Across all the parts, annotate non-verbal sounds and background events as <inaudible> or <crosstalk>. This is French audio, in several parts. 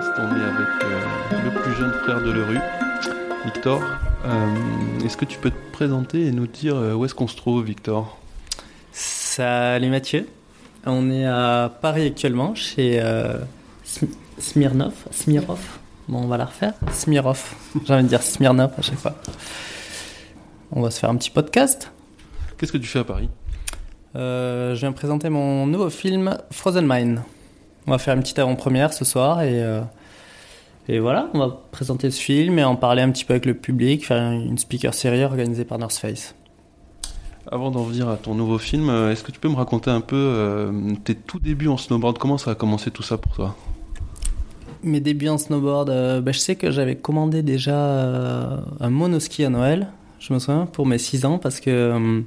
Podcast. On est avec euh, le plus jeune frère de Leru, Victor. Euh, est-ce que tu peux te présenter et nous dire euh, où est-ce qu'on se trouve, Victor? Salut Mathieu. On est à Paris actuellement chez Smirnov. Smirov. Bon, on va la refaire. Smirov. J'ai envie de dire Smirnov à chaque fois. On va se faire un petit podcast. Qu'est-ce que tu fais à Paris? Je viens présenter mon nouveau film Frozen Mine. On va faire une petite avant-première ce soir et, euh, et voilà, on va présenter ce film et en parler un petit peu avec le public, faire une speaker série organisée par North Face. Avant d'en venir à ton nouveau film, euh, est-ce que tu peux me raconter un peu euh, tes tout débuts en snowboard? Comment ça a commencé tout ça pour toi? Mes débuts en snowboard, bah, je sais que j'avais commandé déjà un monoski à Noël, je me souviens, pour mes 6 ans parce que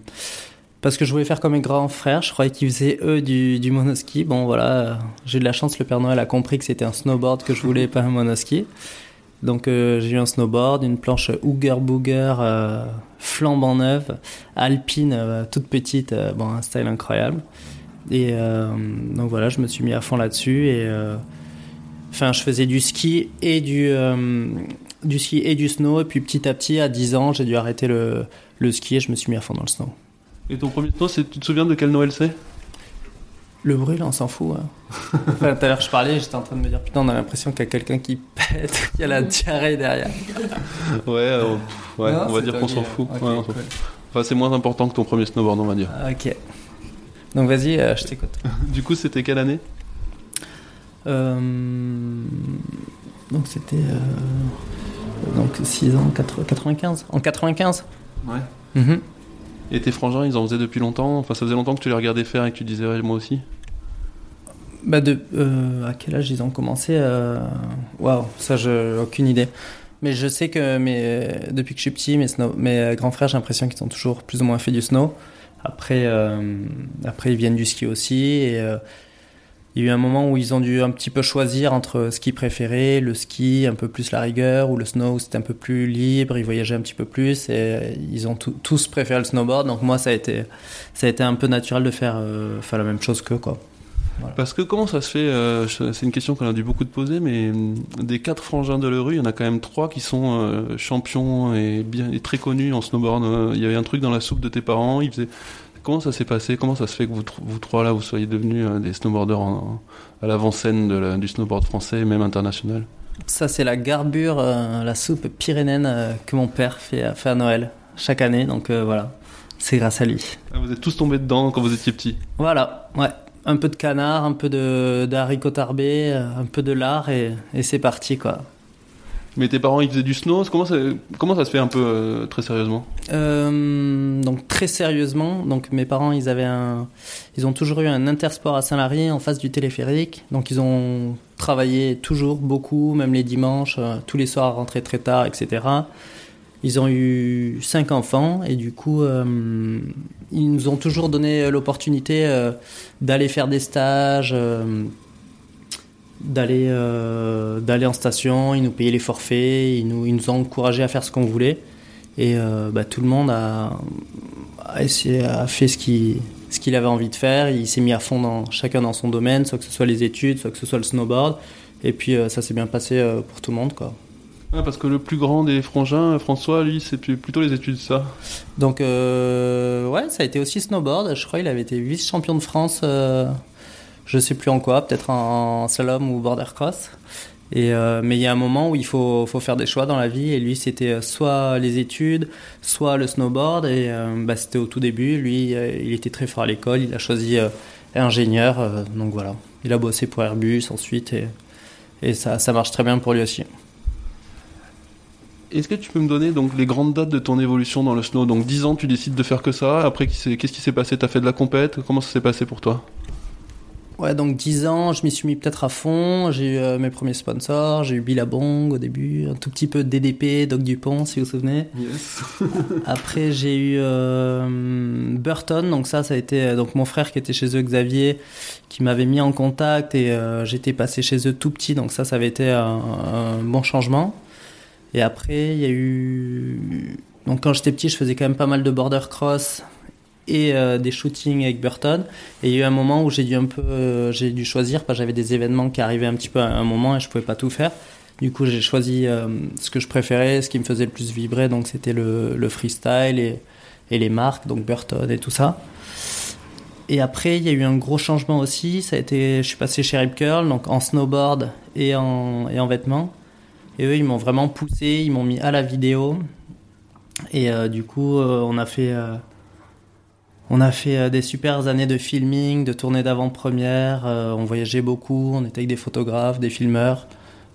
parce que je voulais faire comme mes grands frères. Je croyais qu'ils faisaient eux du, monoski. Bon, voilà, j'ai de la chance. Le Père Noël a compris que c'était un snowboard que je voulais, pas un monoski. Donc euh, j'ai eu un snowboard, une planche Hooger Booger euh, flambant neuve, alpine, euh, toute petite, bon un style incroyable. Et donc voilà, je me suis mis à fond là-dessus et enfin je faisais du ski et du du ski et du snow et puis petit à petit à 10 ans j'ai dû arrêter le, le ski et je me suis mis à fond dans le snow. Et ton premier snow, tu te souviens de quel Noël c'est? Le brûle, on s'en fout. Hein. <laughs> enfin, tout à l'heure, je parlais, j'étais en train de me dire Putain, on a l'impression qu'il y a quelqu'un qui pète, <laughs> qu'il y a la diarrhée derrière. <laughs> ouais, euh, ouais on va dire qu'on s'en fout. Enfin, c'est moins important que ton premier snowboard, on va dire. Ah, ok. Donc, vas-y, euh, je t'écoute. du coup, c'était quelle année? Euh... Donc, c'était. Euh... Donc, 6 ans, 95. En 95 Ouais. Mm et tes frangins, ils en faisaient depuis longtemps Enfin, ça faisait longtemps que tu les regardais faire et que tu disais, ouais, moi aussi bah euh, À quel âge ils ont commencé euh, Waouh, ça, j'ai aucune idée. Mais je sais que mes, depuis que je suis petit, mes, mes grands frères, j'ai l'impression qu'ils ont toujours plus ou moins fait du snow. Après, euh, après ils viennent du ski aussi. Et il y a eu un moment où ils ont dû un petit peu choisir entre ski préféré, le ski un peu plus la rigueur, ou le snow c'était un peu plus libre, ils voyageaient un petit peu plus, et ils ont tous préféré le snowboard. Donc moi, ça a été, ça a été un peu naturel de faire, euh, la même chose qu'eux, quoi. Parce que comment ça se fait euh, C'est une question qu'on a dû beaucoup de poser, mais euh, des quatre frangins de rue, il y en a quand même trois qui sont champions et, bien, et très connus en snowboard. Il y avait un truc dans la soupe de tes parents, ils faisaient Comment ça s'est passé? Comment ça se fait que vous, vous trois là, vous soyez devenus euh, des snowboarders à l'avant-scène du snowboard français et même international? Ça, c'est la garbure, euh, la soupe pyrénéenne euh, que mon père fait, fait, à Noël chaque année. Donc voilà, c'est grâce à lui. Ah, vous êtes tous tombés dedans quand vous étiez petits? Voilà, ouais. Un peu de canard, un peu de, haricots tarbés, un peu de lard et, et c'est parti quoi. Mais tes parents, ils faisaient du snow. Comment ça, se fait un peu euh, très sérieusement euh, Donc très sérieusement. Donc mes parents, ils avaient un, ils ont toujours eu un intersport à Saint-Lary en face du téléphérique. Donc ils ont travaillé toujours beaucoup, même les dimanches, euh, tous les soirs, rentrer très tard, etc. Ils ont eu cinq enfants et du coup, ils nous ont toujours donné l'opportunité d'aller faire des stages d'aller euh, d'aller en station, ils nous payaient les forfaits, ils nous, ils nous ont encouragé à faire ce qu'on voulait. Et euh, bah, tout le monde a, a, essayé, a fait ce qu'il ce qu'il avait envie de faire. Il s'est mis à fond dans, chacun dans son domaine, soit que ce soit les études, soit que ce soit le snowboard. Et puis euh, ça s'est bien passé pour tout le monde. Quoi. parce que le plus grand des frangins, François, lui, c'est plutôt les études, ça Donc, ouais, ça a été aussi snowboard. Je crois qu'il avait été vice-champion de France je sais plus en quoi, peut-être en, slalom ou border cross. Et, euh, mais il y a un moment où il faut, faire des choix dans la vie. Et lui, c'était euh, soit les études, soit le snowboard. Et euh, bah, c'était au tout début. Lui, il était très fort à l'école. Il a choisi ingénieur. donc voilà. Il a bossé pour Airbus ensuite. Et, ça marche très bien pour lui aussi. Est-ce que tu peux me donner donc les grandes dates de ton évolution dans le snow? Donc 10 ans, tu décides de faire que ça. Après, qu'est-ce qui s'est passé? Tu as fait de la compète? Comment ça s'est passé pour toi? Ouais, donc 10 ans, je m'y suis mis peut-être à fond. J'ai eu euh, mes premiers sponsors, j'ai eu Billabong au début, un tout petit peu DDP, Doc Dupont, si vous vous souvenez. Yes. <laughs> Après, j'ai eu euh, Burton, donc ça, ça a été euh, donc mon frère qui était chez eux, Xavier, qui m'avait mis en contact et j'étais passé chez eux tout petit, donc ça, ça avait été un, un bon changement. Et après, il y a eu. Donc quand j'étais petit, je faisais quand même pas mal de border cross et des shootings avec Burton. Et il y a eu un moment où j'ai dû un peu, j'ai dû choisir parce que j'avais des événements qui arrivaient un petit peu à un moment et je pouvais pas tout faire. Du coup, j'ai choisi ce que je préférais, ce qui me faisait le plus vibrer, donc c'était le, le, freestyle et, et les marques, donc Burton et tout ça. Et après, il y a eu un gros changement aussi. Ça a été, je suis passé chez Rip Curl, donc en snowboard et en, et en vêtements. Et eux, ils m'ont vraiment poussé, ils m'ont mis à la vidéo. Et euh, du coup, euh, on a fait, euh, on a fait des super années de filming, de tournée d'avant-première. on voyageait beaucoup, on était avec des photographes, des filmeurs.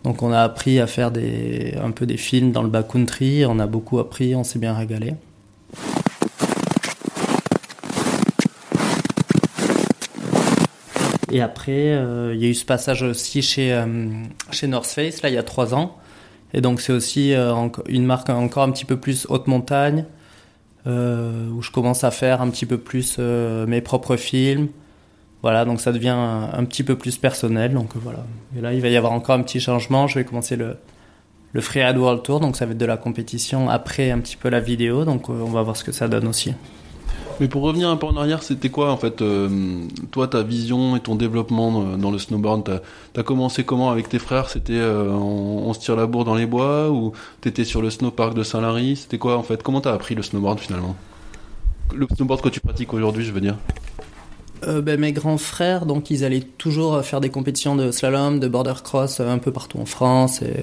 Donc on a appris à faire un peu des films dans le backcountry. On a beaucoup appris, on s'est bien régalé. Et après, euh, il y a eu ce passage aussi chez, euh, North Face, là, il y a trois ans. Et donc, c'est aussi euh, une marque encore un petit peu plus haute montagne, où je commence à faire un petit peu plus mes propres films. Voilà, donc ça devient un, petit peu plus personnel. Donc voilà. Et là, il va y avoir encore un petit changement. Je vais commencer le, le Freeride World Tour, donc ça va être de la compétition après un petit peu la vidéo. Donc on va voir ce que ça donne aussi. Mais pour revenir un peu en arrière, c'était quoi en fait euh, Toi, ta vision et ton développement dans le snowboard, t'as as commencé comment avec tes frères? C'était euh, on, se tire la bourre dans les bois ou t'étais sur le snowpark de Saint-Lary? C'était quoi en fait? Comment t'as appris le snowboard finalement? Le snowboard que tu pratiques aujourd'hui, je veux dire. Euh, ben, mes grands frères, donc ils allaient toujours faire des compétitions de slalom, de border cross un peu partout en France. Et euh,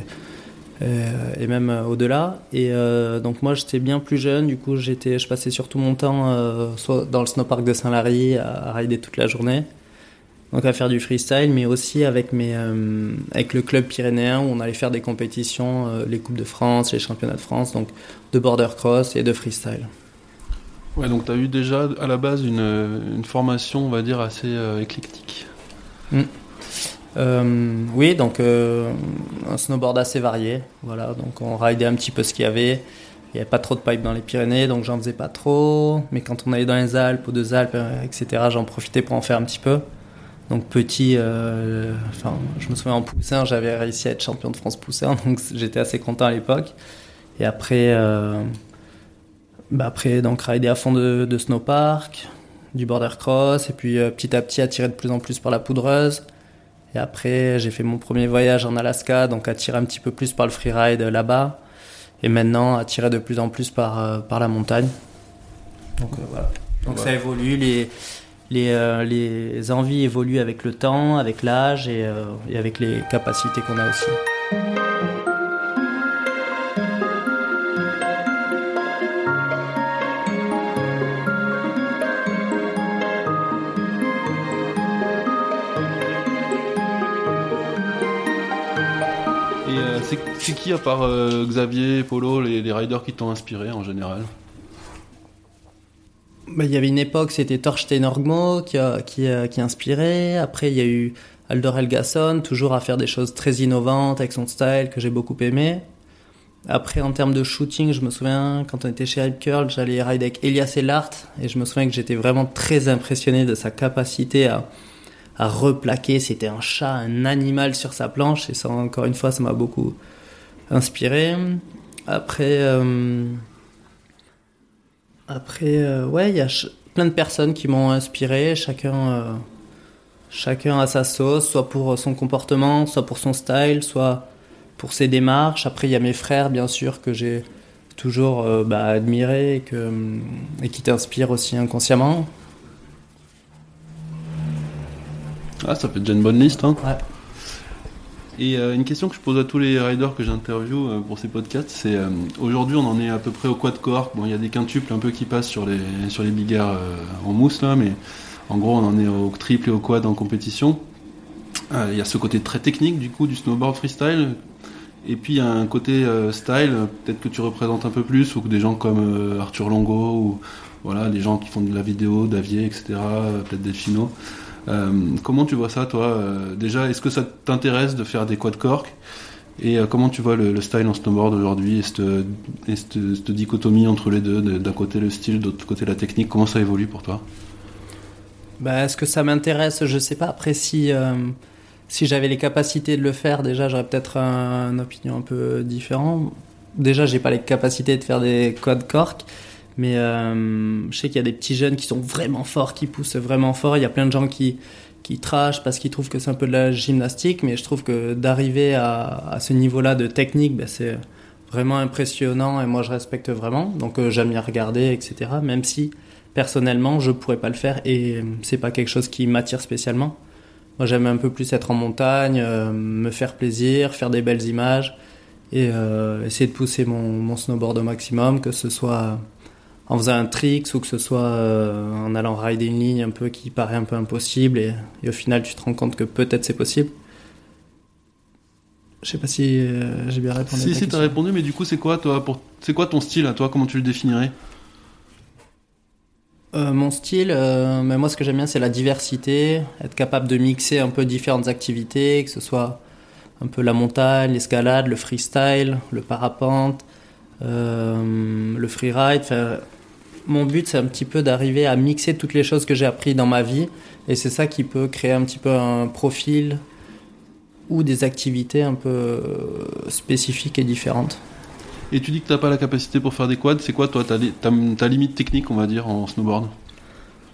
et même euh, au-delà. Et euh, donc moi j'étais bien plus jeune, du coup j'étais, je passais surtout mon temps soit dans le snowpark de Saint-Lary à, rider toute la journée, donc à faire du freestyle, mais aussi avec mes, avec le club pyrénéen où on allait faire des compétitions, les coupes de France, les championnats de France, donc de border cross et de freestyle. Ouais, donc tu as eu déjà à la base une, une, formation, on va dire, assez éclectique. Mm. Euh, oui, donc euh, un snowboard assez varié. Voilà, donc on ridait un petit peu ce qu'il y avait. Il n'y avait pas trop de pipe dans les Pyrénées, donc j'en faisais pas trop. Mais quand on allait dans les Alpes, ou deux Alpes, euh, etc., j'en profitais pour en faire un petit peu. Donc petit, enfin, je me souviens en poussin, j'avais réussi à être champion de France poussin, <laughs> donc j'étais assez content à l'époque. Et après, bah après donc rider à fond de, de snowpark, du border cross, et puis petit à petit attiré de plus en plus par la poudreuse. Et après, j'ai fait mon premier voyage en Alaska, donc attiré un petit peu plus par le freeride là-bas. Et maintenant, attiré de plus en plus par, euh, par la montagne. Donc euh, voilà. Donc ça évolue, les, les, euh, les, envies évoluent avec le temps, avec l'âge et, et avec les capacités qu'on a aussi. À part euh, Xavier, Polo, les, riders qui t'ont inspiré en général? Bah, il y avait une époque, c'était Thorstein Orgmo qui qui, qui inspiré. Après, il y a eu Aldor Helgason, toujours à faire des choses très innovantes avec son style que j'ai beaucoup aimé. Après, en termes de shooting, je me souviens, quand on était chez Rip Curl, j'allais rider avec Elias Elart et je me souviens que j'étais vraiment très impressionné de sa capacité à, à replaquer. C'était un chat, un animal sur sa planche et ça, encore une fois, ça m'a beaucoup, inspiré. Après, euh, après, euh, ouais, il y a plein de personnes qui m'ont inspiré. Chacun, euh, chacun a sa sauce, soit pour son comportement, soit pour son style, soit pour ses démarches. Après, il y a mes frères, bien sûr, que j'ai toujours bah, admiré et, que, et qui t'inspirent aussi inconsciemment. Ah, ça fait déjà une bonne liste. Hein. Ouais. Et euh, une question que je pose à tous les riders que j'interviewe euh, pour ces podcasts, c'est euh, aujourd'hui on en est à peu près au quad cork. Bon, il y a des quintuples un peu qui passent sur les sur les big air en mousse là, mais en gros on en est au triple et au quad en compétition. Il y a ce côté très technique du coup du snowboard freestyle. Et puis il y a un côté style, peut-être que tu représentes un peu plus, ou que des gens comme Arthur Longo, ou voilà, des gens qui font de la vidéo, Davier, etc., peut-être. Euh, comment tu vois ça, toi euh, Déjà, est-ce que ça t'intéresse de faire des quad cork Et euh, comment tu vois le, style en snowboard aujourd'hui et cette, dichotomie entre les deux D'un côté le style, d'autre côté la technique, comment ça évolue pour toi? Bah, Est-ce que ça m'intéresse? Je sais pas. Après, si, si j'avais les capacités de le faire, déjà, j'aurais peut-être une opinion un peu différente. Déjà, j'ai pas les capacités de faire des quad cork. Mais euh, je sais qu'il y a des petits jeunes qui sont vraiment forts, qui poussent vraiment fort. Il y a plein de gens qui, qui trashent parce qu'ils trouvent que c'est un peu de la gymnastique. Mais je trouve que d'arriver à, à, ce niveau-là de technique, ben c'est vraiment impressionnant et moi je respecte vraiment. Donc euh, j'aime bien regarder, etc. Même si personnellement je pourrais pas le faire et c'est pas quelque chose qui m'attire spécialement. Moi j'aime un peu plus être en montagne, euh, me faire plaisir, faire des belles images et euh, essayer de pousser mon, mon, snowboard au maximum, que ce soit en faisant un trick ou que ce soit euh, en allant rider une ligne un peu qui paraît un peu impossible et, et au final tu te rends compte que peut-être c'est possible. Je sais pas si euh, j'ai bien répondu. Si, à ta si, t'as répondu, mais du coup, c'est quoi, toi, pour... c'est quoi ton style à toi Comment tu le définirais? Euh, mon style, mais moi ce que j'aime bien c'est la diversité, être capable de mixer un peu différentes activités, que ce soit un peu la montagne, l'escalade, le freestyle, le parapente, euh, le freeride. Mon but c'est un petit peu d'arriver à mixer toutes les choses que j'ai appris dans ma vie et c'est ça qui peut créer un petit peu un profil ou des activités un peu euh, spécifiques et différentes. Et tu dis que t'as pas la capacité pour faire des quads, c'est quoi toi ta, li- ta, ta limite technique, on va dire, en snowboard?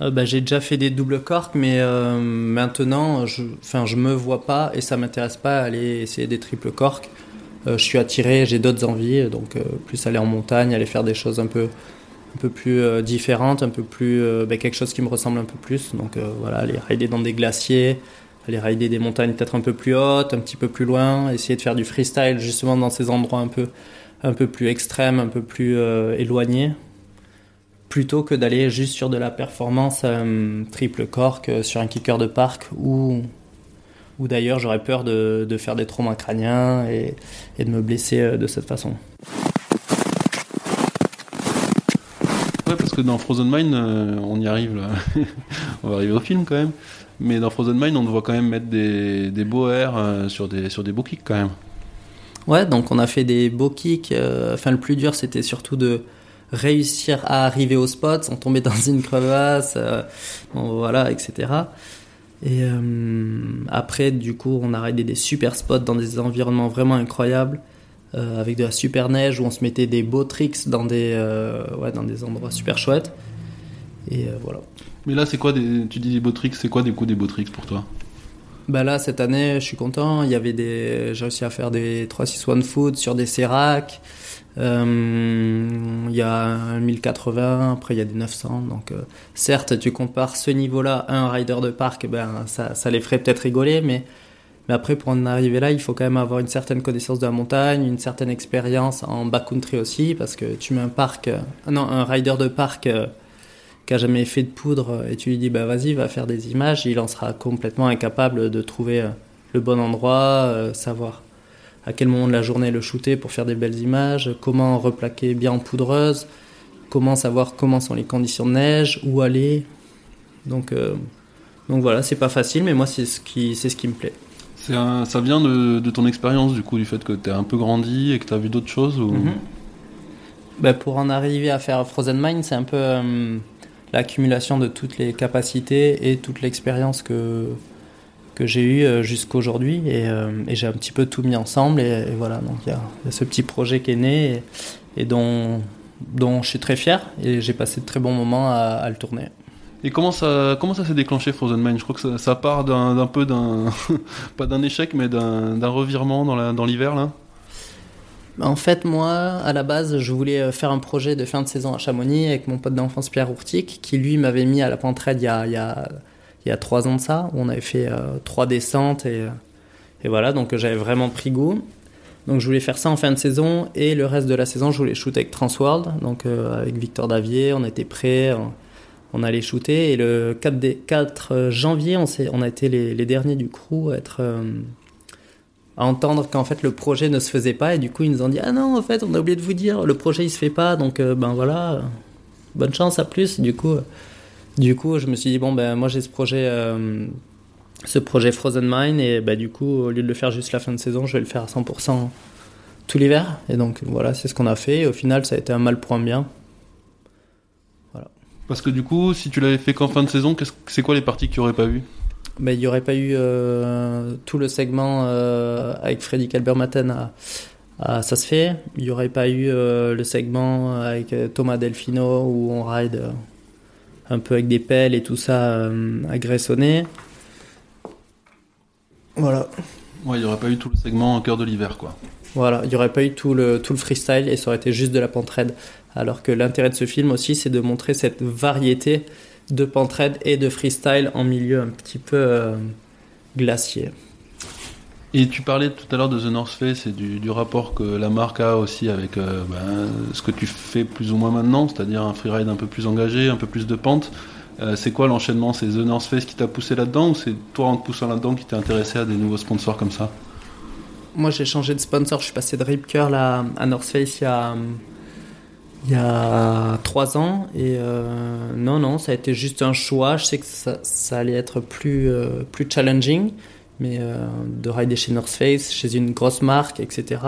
Euh, bah, j'ai déjà fait des doubles corks, mais euh, maintenant, je, enfin, je me vois pas et ça m'intéresse pas à aller essayer des triples corks. Euh, je suis attiré, j'ai d'autres envies, donc plus aller en montagne, aller faire des choses un peu, un peu plus euh, différentes, un peu plus, euh, bah, quelque chose qui me ressemble un peu plus. Donc euh, voilà, aller rider dans des glaciers, aller rider des montagnes peut-être un peu plus hautes, un petit peu plus loin, essayer de faire du freestyle justement dans ces endroits un peu, un peu plus extrêmes, un peu plus éloignés plutôt que d'aller juste sur de la performance triple cork sur un kicker de parc ou ou d'ailleurs j'aurais peur de, de faire des traumas crâniens et, de me blesser de cette façon. Ouais, parce que dans Frozen Mine, euh, on y arrive <laughs> on va arriver au film quand même. Mais dans Frozen Mine, on voit quand même mettre des, des beaux airs euh, sur, des, sur des beaux kicks quand même. Ouais, donc on a fait des beaux kicks. euh, enfin, le plus dur, c'était surtout de réussir à arriver au spot sans tomber dans une crevasse, euh, voilà, etc. Et après, du coup, on a raidé des super spots dans des environnements vraiment incroyables, euh, avec de la super neige où on se mettait des beaux tricks dans des, euh, ouais, dans des endroits super chouettes. Et euh, voilà. Mais là, c'est quoi des, Tu dis des beaux tricks, c'est quoi des coups des beaux tricks pour toi? Bah là, cette année, je suis content. Il y avait des, j'ai réussi à faire des 3-6-1 foot sur des séracs. Il y a un 1080, après il y a des 900. Donc, certes, tu compares ce niveau-là à un rider de parc, ben ça, ça les ferait peut-être rigoler, mais, mais après pour en arriver là, il faut quand même avoir une certaine connaissance de la montagne, une certaine expérience en backcountry aussi, parce que tu mets un parc, euh, non, un rider de parc. euh, qui a jamais fait de poudre et tu lui dis bah vas-y va faire des images il en sera complètement incapable de trouver euh, le bon endroit euh, savoir à quel moment de la journée le shooter pour faire des belles images comment replaquer bien en poudreuse comment savoir comment sont les conditions de neige où aller donc euh, donc voilà c'est pas facile mais moi c'est ce qui c'est ce qui me plaît Ça vient de, ton expérience, du coup, du fait que t'es un peu grandi et que t'as vu d'autres choses. Mhm. Bah, pour en arriver à faire Frozen Mind, c'est un peu euh, l'accumulation de toutes les capacités et toute l'expérience que, que j'ai eue euh, jusqu'aujourd'hui. Et, euh, et j'ai un petit peu tout mis ensemble. Et, voilà, donc il y a, ce petit projet qui est né et, dont, dont je suis très fier. Et j'ai passé de très bons moments à le tourner. Et comment ça, comment ça s'est déclenché Frozen Mine Je crois que ça, part d'un peu d'un, <laughs> pas d'un échec, mais d'un revirement dans l'hiver là? En fait, moi, à la base, je voulais euh, faire un projet de fin de saison à Chamonix avec mon pote d'enfance Pierre Ourtic, qui lui m'avait mis à la pentraide il y a, il y a, il y a trois ans de ça, où on avait fait euh, trois descentes et, euh, voilà, donc j'avais vraiment pris goût. Donc je voulais faire ça en fin de saison. Et le reste de la saison, je voulais shooter avec Transworld, donc avec Victor Davier, on était prêts, on allait shooter. Et le 4, dé- 4 janvier, on, a été les, derniers du crew à être euh, entendre qu'en fait le projet ne se faisait pas. Et du coup ils nous ont dit ah non en fait on a oublié de vous dire le projet il se fait pas. Donc euh, ben voilà euh, bonne chance à plus. Du coup euh, du coup je me suis dit bon ben moi j'ai ce projet euh, ce projet Frozen Mine et ben du coup au lieu de le faire juste la fin de saison je vais le faire à 100% tout l'hiver. Et donc voilà c'est ce qu'on a fait. Et au final ça a été un mal pour un bien Parce que du coup, si tu l'avais fait qu'en fin de saison, c'est quoi les parties que tu aurais pas vues? Ben, il n'y aurait pas eu euh, tout le segment euh, avec Freddy Calbermaten à, Ah, ça se fait. Il n'y aurait pas eu le segment avec Thomas Delfino où on ride un peu avec des pelles et tout ça agressonné. Voilà. Ouais, il n'y aurait pas eu tout le segment en cœur de l'hiver, quoi. Voilà, il n'y aurait pas eu tout le, tout le freestyle et ça aurait été juste de la pente raide. Alors que l'intérêt de ce film aussi, c'est de montrer cette variété de pente raide et de freestyle en milieu un petit peu euh, glacier. Et tu parlais tout à l'heure de The North Face et du, rapport que la marque a aussi avec euh, ben, ce que tu fais plus ou moins maintenant, c'est-à-dire un freeride un peu plus engagé, un peu plus de pente. Euh, c'est quoi l'enchaînement? C'est The North Face qui t'a poussé là-dedans ou c'est toi en te poussant là-dedans qui t'es intéressé à des nouveaux sponsors comme ça? Moi j'ai changé de sponsor, je suis passé de Rip Curl à, North Face il y a, il y a trois ans et euh, non non ça a été juste un choix. Je sais que ça, allait être plus, euh, plus challenging mais de rider chez North Face, chez une grosse marque, etc.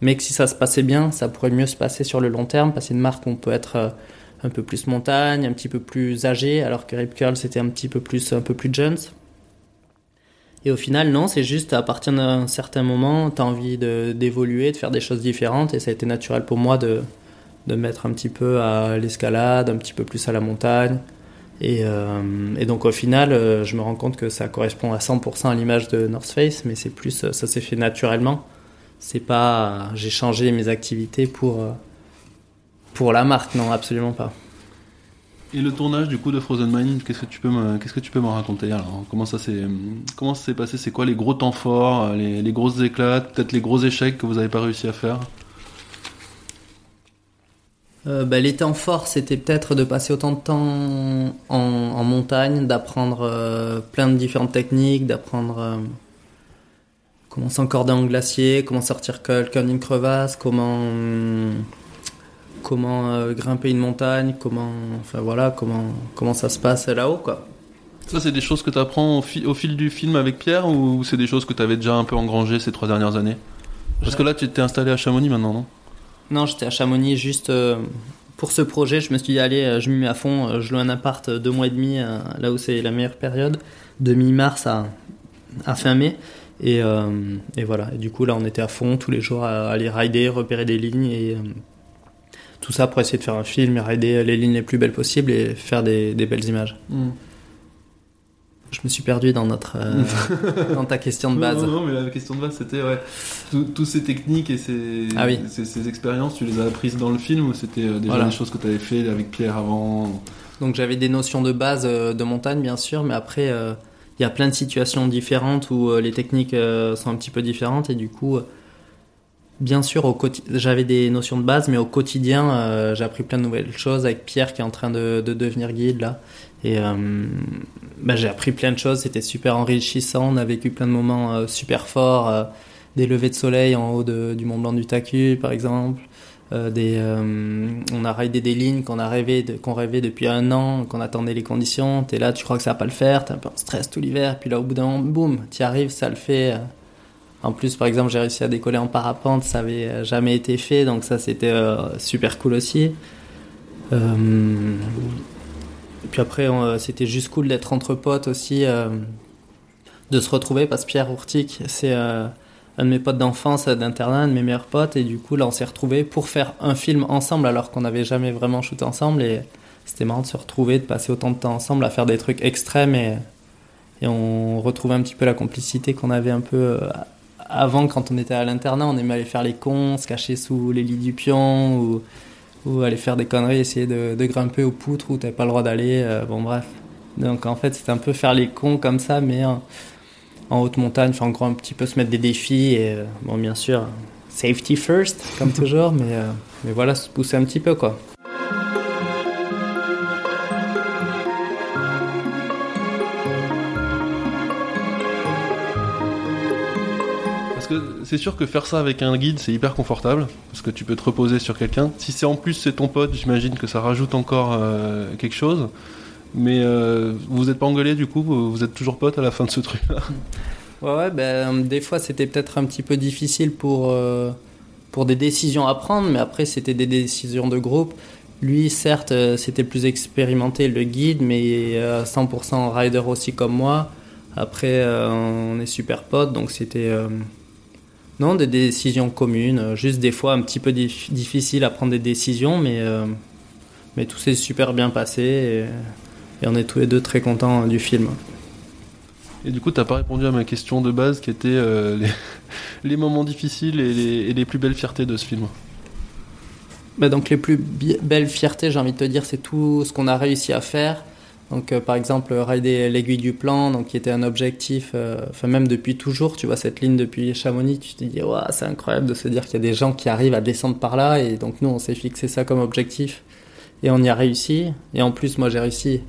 Mais que si ça se passait bien, ça pourrait mieux se passer sur le long terme c'est une marque où on peut être un peu plus montagne, un petit peu plus âgé, alors que Rip Curl c'était un petit peu plus un peu plus jeunes. Et au final, non, c'est juste à partir d'un certain moment, tu as envie d'évoluer, de, faire des choses différentes, et ça a été naturel pour moi de, de mettre un petit peu à l'escalade, un petit peu plus à la montagne. Et, euh, donc au final, euh, je me rends compte que ça correspond à 100% à l'image de North Face, mais c'est plus, ça s'est fait naturellement. C'est pas, j'ai changé mes activités pour euh, pour la marque, non, absolument pas. Et le tournage du coup de Frozen Mind, qu'est-ce que tu peux me, qu'est-ce que tu peux raconter alors? Comment ça s'est, comment s'est passé? C'est quoi les gros temps forts, les, les grosses éclates, peut-être les gros échecs que vous n'avez pas réussi à faire? Euh, bah, les temps c'était peut-être de passer autant de temps en, montagne, d'apprendre euh, plein de différentes techniques, d'apprendre euh, comment s'encorder en glacier, comment sortir comme une crevasse, comment comment euh, grimper une montagne, comment, enfin voilà, comment, comment ça se passe là-haut, quoi. Ça, c'est des choses que tu apprends au, fil du film avec Pierre ou c'est des choses que tu avais déjà un peu engrangées ces trois dernières années? Parce que là, tu t'es installé à Chamonix maintenant, non? Non, j'étais à Chamonix juste euh, pour ce projet. Je me suis dit, allez, euh, je me mets à fond. Je loue un appart deux mois et demi, là où c'est la meilleure période, de mi-mars à, à, fin mai. Et, et, voilà. Et du coup, là, on était à fond tous les jours à aller rider, repérer des lignes et tout ça pour essayer de faire un film et rider les lignes les plus belles possibles et faire des, belles images. Hmm. Je me suis perdu dans notre euh, <laughs> dans ta question de base. Non, non, mais la question de base c'était ouais, toutes ces techniques et ces, ah ces, expériences, tu les as apprises dans le film ou c'était euh, déjà des choses que tu avais fait avec Pierre avant? Donc j'avais des notions de base euh, de montagne bien sûr, mais après il y a plein de situations différentes où les techniques sont un petit peu différentes et du coup bien sûr, j'avais des notions de base, mais au quotidien, euh, j'ai appris plein de nouvelles choses avec Pierre qui est en train de, devenir guide là. Et euh, bah, j'ai appris plein de choses, c'était super enrichissant. On a vécu plein de moments euh, super forts, des levées de soleil en haut du Mont Blanc du Tacu, par exemple. des, on a raidé des lignes qu'on rêvait depuis un an, qu'on attendait les conditions. T'es là, tu crois que ça va pas le faire, t'es un peu en stress tout l'hiver, puis là au bout d'un moment, boum, t'y arrives, ça le fait. En plus, par exemple, j'ai réussi à décoller en parapente, ça avait euh, jamais été fait, donc ça c'était euh, super cool aussi. Euh, puis après, c'était juste cool d'être entre potes aussi, de se retrouver, parce que Pierre Ourtic, c'est un de mes potes d'enfance, d'internat, un de mes meilleurs potes, et du coup là on s'est retrouvés pour faire un film ensemble alors qu'on n'avait jamais vraiment shooté ensemble, et c'était marrant de se retrouver, de passer autant de temps ensemble à faire des trucs extrêmes, et, et on retrouvait un petit peu la complicité qu'on avait un peu avant, quand on était à l'internat, on aimait aller faire les cons, se cacher sous les lits du pion ou, ou aller faire des conneries, essayer de, grimper aux poutres où t'avais pas le droit d'aller. Euh, bon, bref. Donc en fait, c'était un peu faire les cons comme ça, mais en, haute montagne, en gros, un petit peu se mettre des défis. Et euh, bon, bien sûr, safety first, comme <laughs> toujours, mais, euh, mais voilà, se pousser un petit peu, quoi. C'est sûr que faire ça avec un guide, c'est hyper confortable, parce que tu peux te reposer sur quelqu'un. Si c'est en plus c'est ton pote, j'imagine que ça rajoute encore euh, quelque chose. Mais euh, vous n'êtes pas engueulé du coup? Vous êtes toujours pote à la fin de ce truc-là? <laughs> Ouais, ben, des fois c'était peut-être un petit peu difficile pour, euh, pour des décisions à prendre, mais après c'était des décisions de groupe. Lui, certes, c'était plus expérimenté, le guide, mais 100% rider aussi comme moi. Après, on est super potes, donc c'était Non, des décisions communes, juste des fois un petit peu difficile à prendre des décisions, mais, mais tout s'est super bien passé et, on est tous les deux très contents du film. Et du coup, tu n'as pas répondu à ma question de base qui était <laughs> les, moments difficiles et les, plus belles fiertés de ce film. Bah donc les plus belles fiertés, j'ai envie de te dire, c'est tout ce qu'on a réussi à faire donc, euh, par exemple, rider l'aiguille du plan, donc qui était un objectif, euh, enfin même depuis toujours, tu vois cette ligne depuis Chamonix, tu te dis, c'est incroyable de se dire qu'il y a des gens qui arrivent à descendre par là, et donc nous, on s'est fixé ça comme objectif, et on y a réussi. Et en plus, moi, j'ai réussi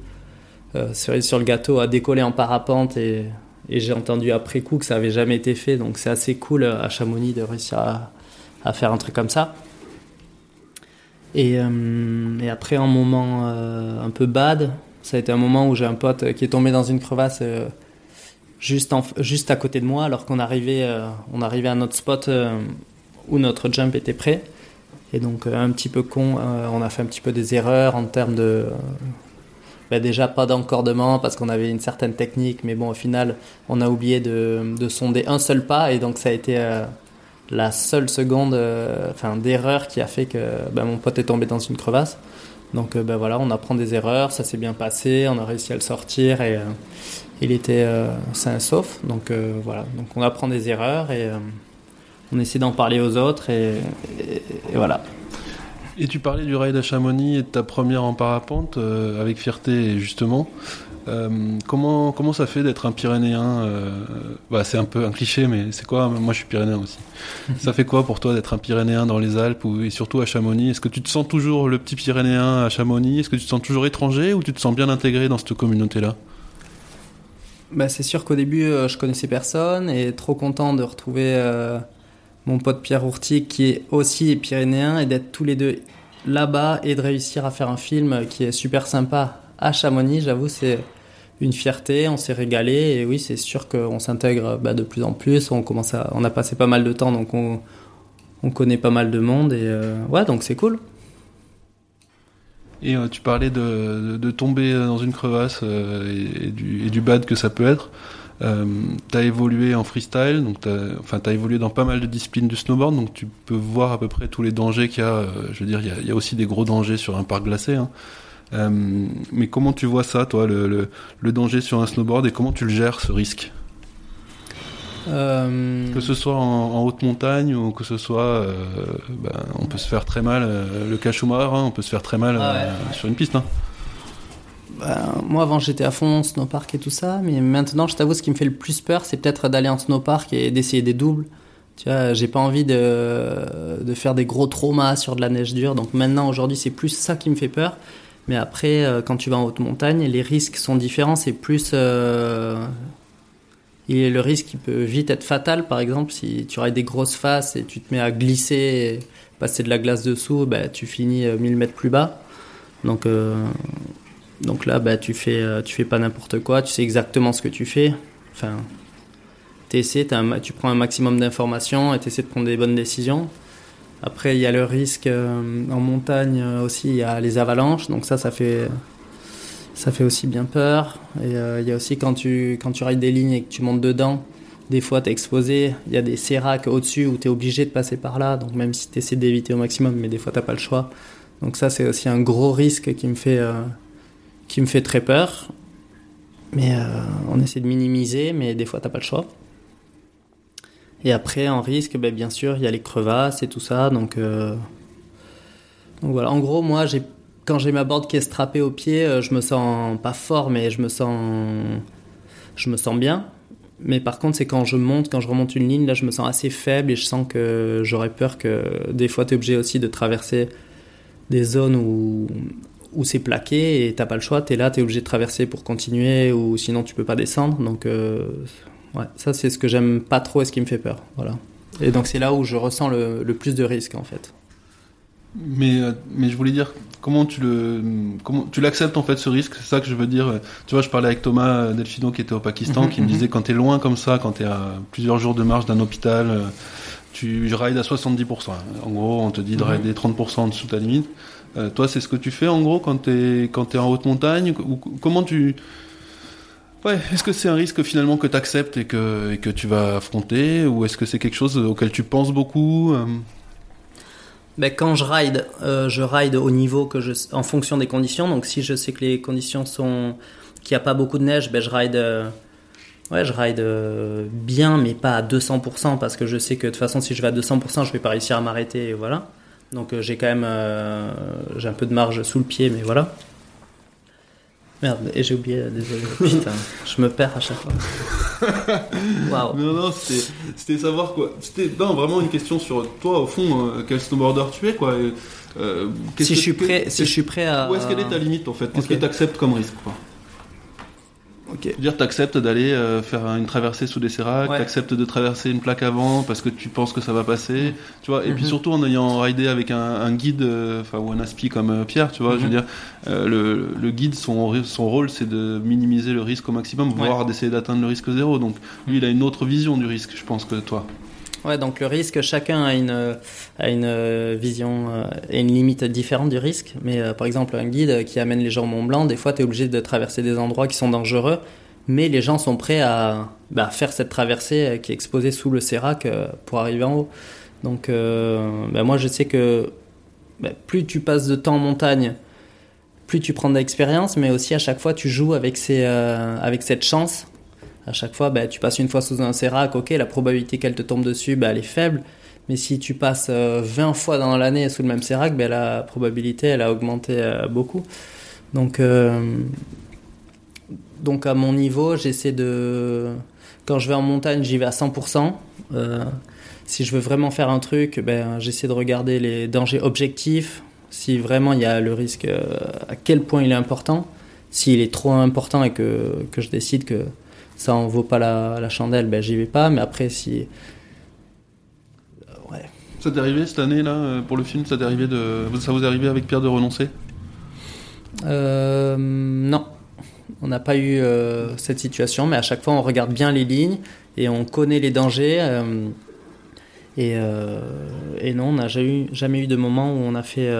euh, sur, le gâteau à décoller en parapente, et, j'ai entendu après coup que ça avait jamais été fait, donc c'est assez cool à Chamonix de réussir à, faire un truc comme ça. Et après, un moment un peu bad, ça a été un moment où j'ai un pote qui est tombé dans une crevasse euh, juste, juste à côté de moi, alors qu'on arrivait, euh, on arrivait à notre spot euh, où notre jump était prêt. Et donc, un petit peu con, on a fait un petit peu des erreurs en termes de. Bah, déjà, pas d'encordement parce qu'on avait une certaine technique, mais bon, au final, on a oublié de, de sonder un seul pas, et donc ça a été la seule seconde enfin, d'erreur qui a fait que bah, mon pote est tombé dans une crevasse. Donc euh, ben voilà, on apprend des erreurs, ça s'est bien passé, on a réussi à le sortir et euh, il était euh, sain et sauf. Donc voilà, donc on apprend des erreurs et on essaie d'en parler aux autres et, voilà. Et tu parlais du raid à Chamonix et de ta première en parapente avec fierté justement. Euh, comment, comment ça fait d'être un Pyrénéen euh, bah, C'est un peu un cliché, mais c'est quoi? Moi, je suis Pyrénéen aussi. <laughs> ça fait quoi pour toi d'être un Pyrénéen dans les Alpes ou, et surtout à Chamonix? Est-ce que tu te sens toujours le petit Pyrénéen à Chamonix? Est-ce que tu te sens toujours étranger ou tu te sens bien intégré dans cette communauté-là? Bah, C'est sûr qu'au début, euh, je connaissais personne et trop content de retrouver mon pote Pierre Ourti qui est aussi pyrénéen et d'être tous les deux là-bas et de réussir à faire un film qui est super sympa à Chamonix, j'avoue, c'est une fierté, on s'est régalé et oui, c'est sûr qu'on s'intègre bah, de plus en plus. On commence à, on a passé pas mal de temps, donc on, on connaît pas mal de monde et euh, ouais, donc c'est cool. Et euh, tu parlais de, tomber dans une crevasse euh, et, du, bad que ça peut être. tu as évolué en freestyle, donc as, enfin as évolué dans pas mal de disciplines du snowboard, donc tu peux voir à peu près tous les dangers qu'il y a. je veux dire, il y a, il y a, aussi des gros dangers sur un parc glacé. Hein. Euh, mais comment tu vois ça, toi, le, le, danger sur un snowboard et comment tu le gères, ce risque? Euh, Que ce soit en, haute montagne ou que ce soit, euh, ben, on peut se faire très mal, le cachumar, hein, on peut se faire très mal ah sur une piste. Hein. Ben, moi avant j'étais à fond snowpark et tout ça, mais maintenant je t'avoue ce qui me fait le plus peur c'est peut-être d'aller en snowpark et d'essayer des doubles. Tu vois, j'ai pas envie de, de faire des gros traumas sur de la neige dure, donc maintenant aujourd'hui c'est plus ça qui me fait peur. Mais après, euh, quand tu vas en haute montagne, les risques sont différents. C'est plus. Euh, et le risque qui peut vite être fatal, par exemple, si tu rides des grosses faces et tu te mets à glisser, et passer de la glace dessous, bah, tu finis 1000 euh, mètres plus bas. Donc, donc là, bah, tu fais, tu fais pas n'importe quoi, tu sais exactement ce que tu fais. Enfin, essaies, tu prends un maximum d'informations et tu essaies de prendre des bonnes décisions. Après, il y a le risque euh, en montagne euh, aussi, il y a les avalanches, donc ça, ça fait, ça fait aussi bien peur. Et euh, il y a aussi quand tu, quand tu rides des lignes et que tu montes dedans, des fois tu es exposé, il y a des séracs au-dessus où tu es obligé de passer par là, donc même si tu essaies d'éviter au maximum, mais des fois tu pas le choix. Donc ça, c'est aussi un gros risque qui me fait, qui me fait très peur. Mais on essaie de minimiser, mais des fois tu pas le choix. Et après, en risque, ben, bien sûr, il y a les crevasses et tout ça. Donc, euh, voilà. En gros, moi, j'ai quand j'ai ma board qui est strappée au pied, euh, je me sens pas fort, mais je me sens, je me sens bien. Mais par contre, c'est quand je monte, quand je remonte une ligne, là, je me sens assez faible et je sens que j'aurais peur que des fois, tu es obligé aussi de traverser des zones où, où c'est plaqué et t'as pas le choix. Tu es là, tu es obligé de traverser pour continuer ou sinon tu peux pas descendre. Donc, euh, Ouais, ça c'est ce que j'aime pas trop et ce qui me fait peur. Voilà. Et donc c'est là où je ressens le, plus de risques en fait. Mais, euh, mais je voulais dire, comment tu le, comment tu l'acceptes en fait ce risque? C'est ça que je veux dire. Tu vois, je parlais avec Thomas Delfino qui était au Pakistan, qui me disait quand t'es loin comme ça, quand t'es à plusieurs jours de marche d'un hôpital, euh, tu rides à 70%. En gros, on te dit de rider 30% en dessous de ta limite. Euh, toi, c'est ce que tu fais en gros quand t'es quand es en haute montagne. Ou, comment tu Ouais, est-ce que c'est un risque finalement que tu acceptes et que, que tu vas affronter ou est-ce que c'est quelque chose auquel tu penses beaucoup euh? Ben, quand je ride, euh, je ride au niveau que je, en fonction des conditions. Donc si je sais que les conditions sont qu'il n'y a pas beaucoup de neige, ben je ride, euh, ouais, je ride bien, mais pas à 200% parce que je sais que de toute façon si je vais à 200%, je vais pas réussir à m'arrêter, voilà. Donc j'ai quand même, j'ai un peu de marge sous le pied, mais voilà. Merde, et j'ai oublié, désolé. <laughs> Putain, je me perds à chaque fois. <laughs> Waouh. Non, non, c'était savoir quoi. C'était vraiment une question sur toi, au fond, euh, quel snowboarder tu es, quoi. Euh, si, je suis prêt, si je suis prêt à. Où est-ce qu'elle est ta limite, en fait? Qu'est-ce que tu acceptes comme risque, quoi? Ok. dire, tu acceptes d'aller euh, faire une traversée sous des séracs, tu acceptes de traverser une plaque avant parce que tu penses que ça va passer, tu vois. Et puis mhm. surtout en ayant ridé avec un, guide, euh, enfin ou un aspi comme euh, Pierre, tu vois. Je veux mhm. dire, le, le, guide, son, son rôle, c'est de minimiser le risque au maximum, voire d'essayer d'atteindre le risque zéro. Donc lui, il a une autre vision du risque, je pense, que toi. Ouais, donc le risque, chacun a une, a une euh, vision euh, et une limite différente du risque. Mais euh, par exemple, un guide qui amène les gens au Mont Blanc, des fois, tu es obligé de traverser des endroits qui sont dangereux, mais les gens sont prêts à bah, faire cette traversée qui est exposée sous le sérac pour arriver en haut. Donc, bah, moi, je sais que bah, plus tu passes de temps en montagne, plus tu prends d'expérience, mais aussi à chaque fois, tu joues avec, ces, avec cette chance à chaque fois, bah, tu passes une fois sous un sérac, ok, la probabilité qu'elle te tombe dessus, bah, elle est faible. Mais si tu passes 20 euh, fois dans l'année sous le même sérac, bah, la probabilité, elle a augmenté euh, beaucoup. Donc, euh, donc à mon niveau, j'essaie de... Quand je vais en montagne, j'y vais à 100%. si je veux vraiment faire un truc, ben, j'essaie de regarder les dangers objectifs, si vraiment il y a le risque, à quel point il est important. S'il est trop important et que, que je décide que ça en vaut pas la, chandelle, ben j'y vais pas. Mais après, si. Euh, ouais. Ça t'est arrivé cette année là euh, pour le film Ça t'est arrivé de ça vous est arrivé avec Pierre de renoncer euh, Non, on n'a pas eu cette situation, mais à chaque fois on regarde bien les lignes et on connaît les dangers. et, et, non, on n'a jamais, jamais, eu de moment où on a fait,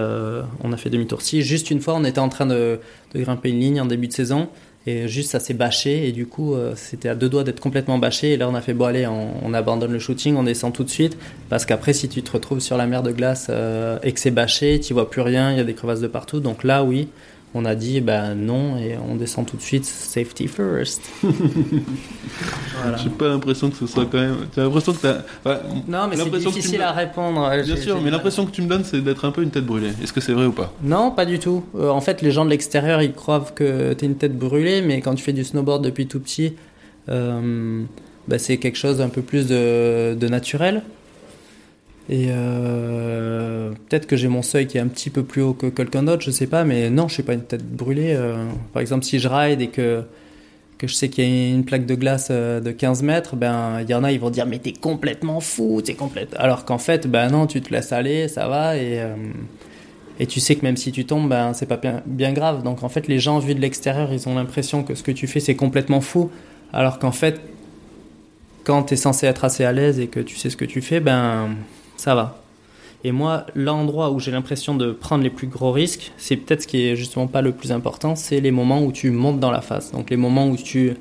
on a fait demi-tour. Si, juste une fois, on était en train de, de, grimper une ligne en début de saison et juste, ça s'est bâché. Et du coup, euh, c'était à deux doigts d'être complètement bâché. Et là, on a fait, bon, allez, on, abandonne le shooting, on descend tout de suite. Parce qu'après, si tu te retrouves sur la mer de glace euh, et que c'est bâché, tu vois plus rien, il y a des crevasses de partout. Donc là, oui, on a dit ben non et on descend tout de suite safety first. <laughs> voilà. J'ai pas l'impression que ce soit quand même. J'ai l'impression que t'as. non, mais c'est difficile à répondre. Bien sûr, mais l'impression que tu me donnes, c'est d'être un peu une tête brûlée. Est-ce que c'est vrai ou pas? Non, pas du tout. Euh, en fait, les gens de l'extérieur, ils croient que t'es une tête brûlée, mais quand tu fais du snowboard depuis tout petit, euh, bah, c'est quelque chose d'un peu plus de, de naturel. Et euh, peut-être que j'ai mon seuil qui est un petit peu plus haut que quelqu'un d'autre, je sais pas, mais non, je suis pas une tête brûlée. Euh. par exemple, si je ride et que, que je sais qu'il y a une plaque de glace euh, de 15 mètres, ben il y en a, ils vont dire mais t'es complètement fou, t'es complète. Alors qu'en fait, ben non, tu te laisses aller, ça va et et tu sais que même si tu tombes, ben c'est pas bien, grave. Donc en fait, les gens vus de l'extérieur, ils ont l'impression que ce que tu fais c'est complètement fou, alors qu'en fait, quand tu es censé être assez à l'aise et que tu sais ce que tu fais, ben ça va. Et moi, l'endroit où j'ai l'impression de prendre les plus gros risques, c'est peut-être ce qui est justement pas le plus important, c'est les moments où tu montes dans la face. Donc les moments où tu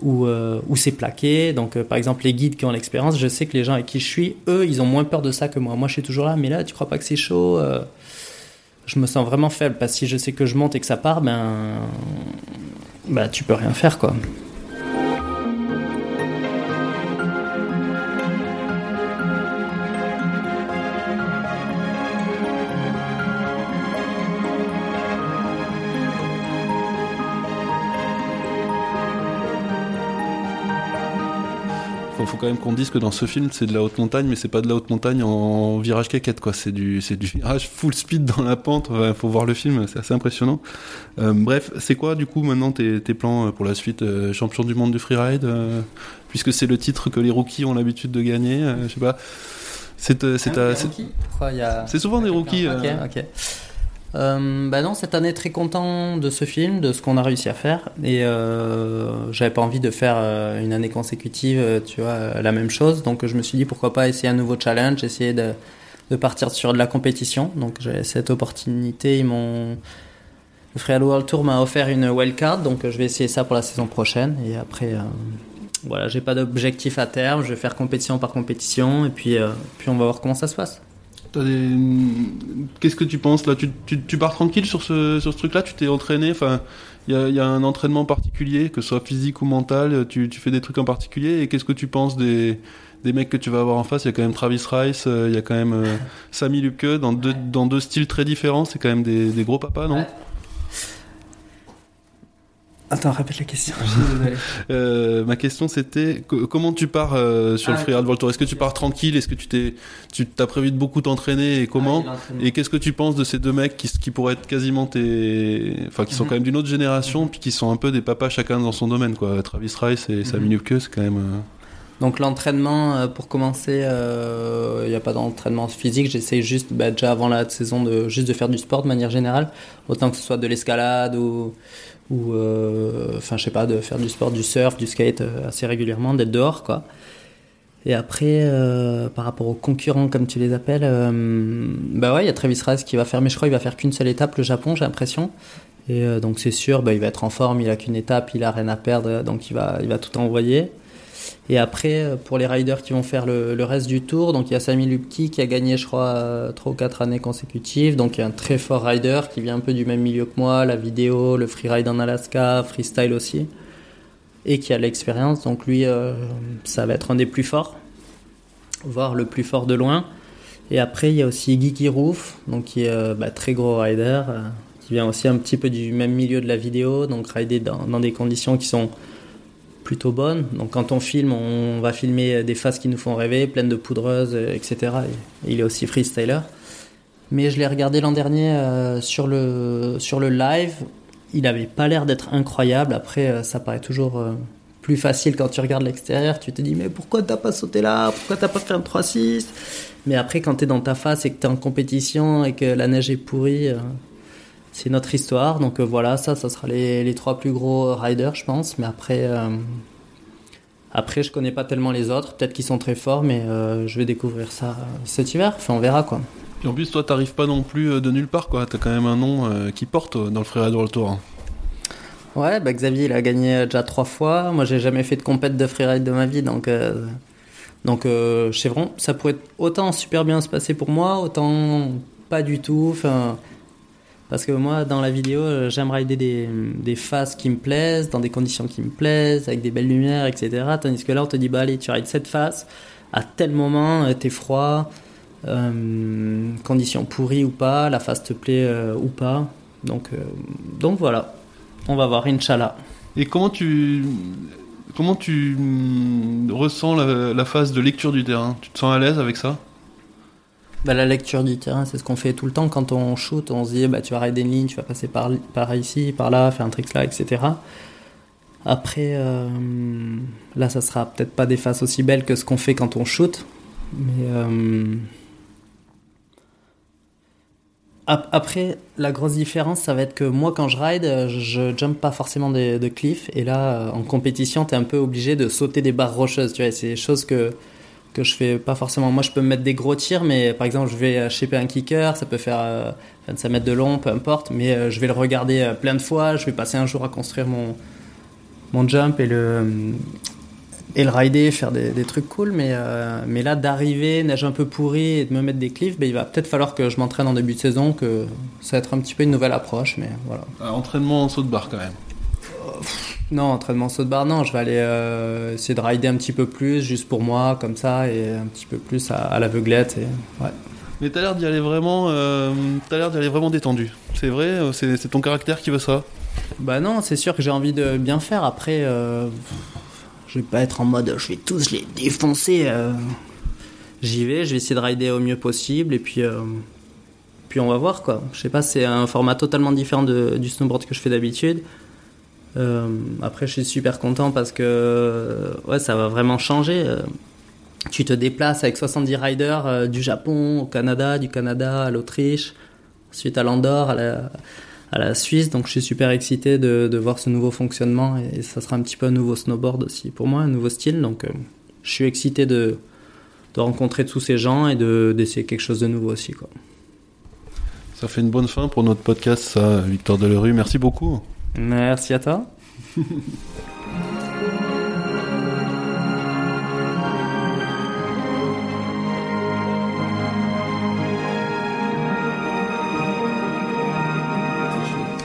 où, euh, où c'est plaqué. Donc euh, par exemple les guides qui ont l'expérience, je sais que les gens avec qui je suis, eux, ils ont moins peur de ça que moi. Moi, je suis toujours là, mais là, tu crois pas que c'est chaud euh, Je me sens vraiment faible parce que si je sais que je monte et que ça part, ben, bah tu peux rien faire quoi. Faut quand même qu'on dise que dans ce film, c'est de la haute montagne, mais c'est pas de la haute montagne en virage caquette, quoi. C'est du, c'est du virage full speed dans la pente. Il faut voir le film, c'est assez impressionnant. Euh, bref, c'est quoi, du coup, maintenant tes, tes plans pour la suite euh, Champion du monde du freeride euh, Puisque c'est le titre que les rookies ont l'habitude de gagner, je sais pas. C'est, c'est, c'est, souvent des rookies. Ok, ok. Euh, bah non, cette année très content de ce film, de ce qu'on a réussi à faire, et euh, j'avais pas envie de faire euh, une année consécutive, euh, tu vois, la même chose. Donc je me suis dit pourquoi pas essayer un nouveau challenge, essayer de, de partir sur de la compétition. Donc j'ai cette opportunité, ils m'ont le Freeride World Tour m'a offert une wildcard, donc je vais essayer ça pour la saison prochaine. Et après, voilà, j'ai pas d'objectif à terme, je vais faire compétition par compétition, et puis, puis on va voir comment ça se passe. Qu'est-ce que tu penses là? Tu, tu, tu, pars tranquille sur ce, sur ce truc-là? Tu t'es entraîné? Enfin, il y a, y a, un entraînement particulier, que ce soit physique ou mental. Tu, tu fais des trucs en particulier? Et qu'est-ce que tu penses des, des mecs que tu vas avoir en face? Il y a quand même Travis Rice, euh, il y a quand même euh, <laughs> Sami Lupke dans deux, dans deux styles très différents. C'est quand même des, des, gros papas, non? Attends, répète la question. <laughs> euh, ma question c'était comment tu pars euh, sur le ah, freeride World Tour? Est-ce que tu pars tranquille? Est-ce que tu t'es tu t'as prévu de beaucoup t'entraîner et comment? Ah, Et qu'est-ce que tu penses de ces deux mecs qui, qui pourraient être quasiment tes enfin qui sont mhm. quand même d'une autre génération puis qui sont un peu des papas chacun dans son domaine quoi? Travis Rice et Sami mm c'est quand même euh, donc l'entraînement, pour commencer, il n'y a pas d'entraînement physique. J'essaye juste, bah, déjà avant la saison, de juste de faire du sport de manière générale, autant que ce soit de l'escalade ou, ou euh, enfin je sais pas de faire du sport du surf du skate euh, assez régulièrement d'être dehors quoi. Et après euh, par rapport aux concurrents comme tu les appelles bah ouais il y a Travis Rice qui va faire mais je crois qu'il va faire qu'une seule étape le Japon j'ai l'impression. Et donc c'est sûr bah, il va être en forme il a qu'une étape il a rien à perdre donc il va il va tout envoyer et après, euh, pour les riders qui vont faire le, reste du tour, donc il y a Sami Lupki qui a gagné, je crois, 3 ou 4 années consécutives. Donc il y a un très fort rider qui vient un peu du même milieu que moi, la vidéo, le freeride en Alaska, freestyle aussi. Et qui a l'expérience. Donc lui, euh, ça va être un des plus forts, voire le plus fort de loin. Et après, il y a aussi Gigi Roof, donc qui est euh, bah, très gros rider, qui vient aussi un petit peu du même milieu de la vidéo, donc rider dans des conditions qui sont plutôt bonne. Donc quand on filme, on va filmer des phases qui nous font rêver, pleines de poudreuses, etc. il est aussi freestyler. Mais je l'ai regardé l'an dernier euh, sur, le, sur le live. Il n'avait pas l'air d'être incroyable. Après, euh, ça paraît toujours euh, plus facile quand tu regardes l'extérieur. Tu te dis, mais pourquoi t'as pas sauté là? Pourquoi t'as pas fait un 3-6 Mais après, quand tu es dans ta face et que tu es en compétition et que la neige est pourrie, c'est notre histoire. Donc euh, voilà, ça, ça sera les, les, trois plus gros riders, je pense. Mais après, euh, après, je connais pas tellement les autres. Peut-être qu'ils sont très forts, mais euh, je vais découvrir ça cet hiver. Enfin, on verra quoi. Et en plus, toi, t'arrives pas non plus de nulle part, quoi. T'as quand même un nom qui porte dans le Freeride World Tour. Hein. Ouais, bah Xavier, il a gagné déjà trois fois. Moi, j'ai jamais fait de compète de freeride de ma vie, donc. Donc, euh, vraiment, ça pourrait autant super bien se passer pour moi, autant pas du tout. Enfin, parce que moi, dans la vidéo, euh, j'aime rider des, phases qui me plaisent, dans des conditions qui me plaisent, avec des belles lumières, etc. Tandis que là, on te dit, bah allez, tu rides cette phase, à tel moment, euh, t'es froid, euh, conditions pourries ou pas, la phase te plaît ou pas. Donc, donc voilà, on va voir, Inch'Allah. Et comment tu, comment tu mm, ressens la phase de lecture du terrain? Tu te sens à l'aise avec ça? Bah, la lecture du terrain, c'est ce qu'on fait tout le temps quand on shoot. On se dit, bah, tu vas rider une ligne, tu vas passer par, par ici, par là, faire un trick là, etc. Après, euh, là, ça sera peut-être pas des faces aussi belles que ce qu'on fait quand on shoot. Mais. Euh, après, la grosse différence, ça va être que moi, quand je ride, je jump pas forcément de, de cliff. Et là, en compétition, tu es un peu obligé de sauter des barres rocheuses. Tu vois, c'est des choses que que je fais pas forcément. Moi, je peux me mettre des gros tirs, mais par exemple, je vais shaper un kicker, ça peut faire euh, 25 mètres de long, peu importe, mais euh, je vais le regarder euh, plein de fois. Je vais passer un jour à construire mon, mon jump et le, et le rider, faire des, des trucs cool, mais, euh, mais là, d'arriver, neige un peu pourri et de me mettre des cliffs, ben, il va peut-être falloir que je m'entraîne en début de saison, que ça va être un petit peu une nouvelle approche, mais voilà. entraînement en saut de barre quand même. Non, entraînement saut de barre, non. Je vais aller euh, essayer de rider un petit peu plus, juste pour moi, comme ça, et un petit peu plus à, l'aveuglette. Et... Ouais. Mais t'as l'air d'y aller vraiment, euh, t'as l'air d'y aller vraiment détendu. C'est vrai, euh, c'est, ton caractère qui veut ça? Bah non, c'est sûr que j'ai envie de bien faire. Après, euh, je vais pas être en mode, je vais tous les défoncer. J'y vais, je vais essayer de rider au mieux possible, et puis, puis on va voir quoi. Je sais pas, c'est un format totalement différent de, du snowboard que je fais d'habitude. Euh, après, je suis super content parce que ouais, ça va vraiment changer. Euh, tu te déplaces avec 70 riders euh, du Japon au Canada, du Canada à l'Autriche, ensuite à l'Andorre, à la, Suisse. Donc, je suis super excité de, voir ce nouveau fonctionnement et, ça sera un petit peu un nouveau snowboard aussi pour moi, un nouveau style. Donc, je suis excité de, de rencontrer tous ces gens et d'essayer quelque chose de nouveau aussi. Ça fait une bonne fin pour notre podcast, ça, Victor Delerue. Merci beaucoup. Merci à toi.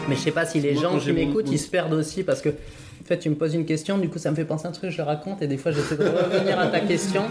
Mais je sais pas si les gens qui m'écoutent, ils se perdent aussi parce que, en fait, tu me poses une question, du coup, ça me fait penser à un truc, je le raconte et des fois, j'essaie de revenir à ta question.